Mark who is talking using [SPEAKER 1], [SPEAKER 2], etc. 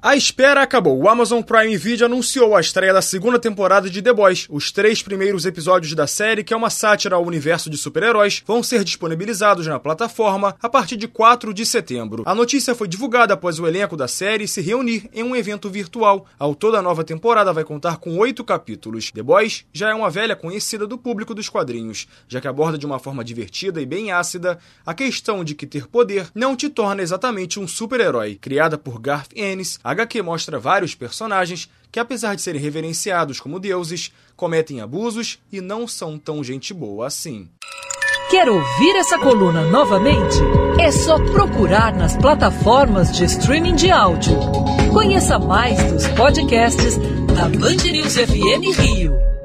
[SPEAKER 1] A espera acabou. O Amazon Prime Video anunciou a estreia da segunda temporada de The Boys. Os três primeiros episódios da série, que é uma sátira ao universo de super-heróis, vão ser disponibilizados na plataforma a partir de 4 de setembro. A notícia foi divulgada após o elenco da série se reunir em um evento virtual. Ao todo, a nova temporada vai contar com oito capítulos. The Boys já é uma velha conhecida do público dos quadrinhos, já que aborda de uma forma divertida e bem ácida a questão de que ter poder não te torna exatamente um super-herói. Criada por Garth Ennis, HQ mostra vários personagens que, apesar de serem reverenciados como deuses, cometem abusos e não são tão gente boa assim.
[SPEAKER 2] Quer ouvir essa coluna novamente? É só procurar nas plataformas de streaming de áudio. Conheça mais dos podcasts da Band News FM Rio.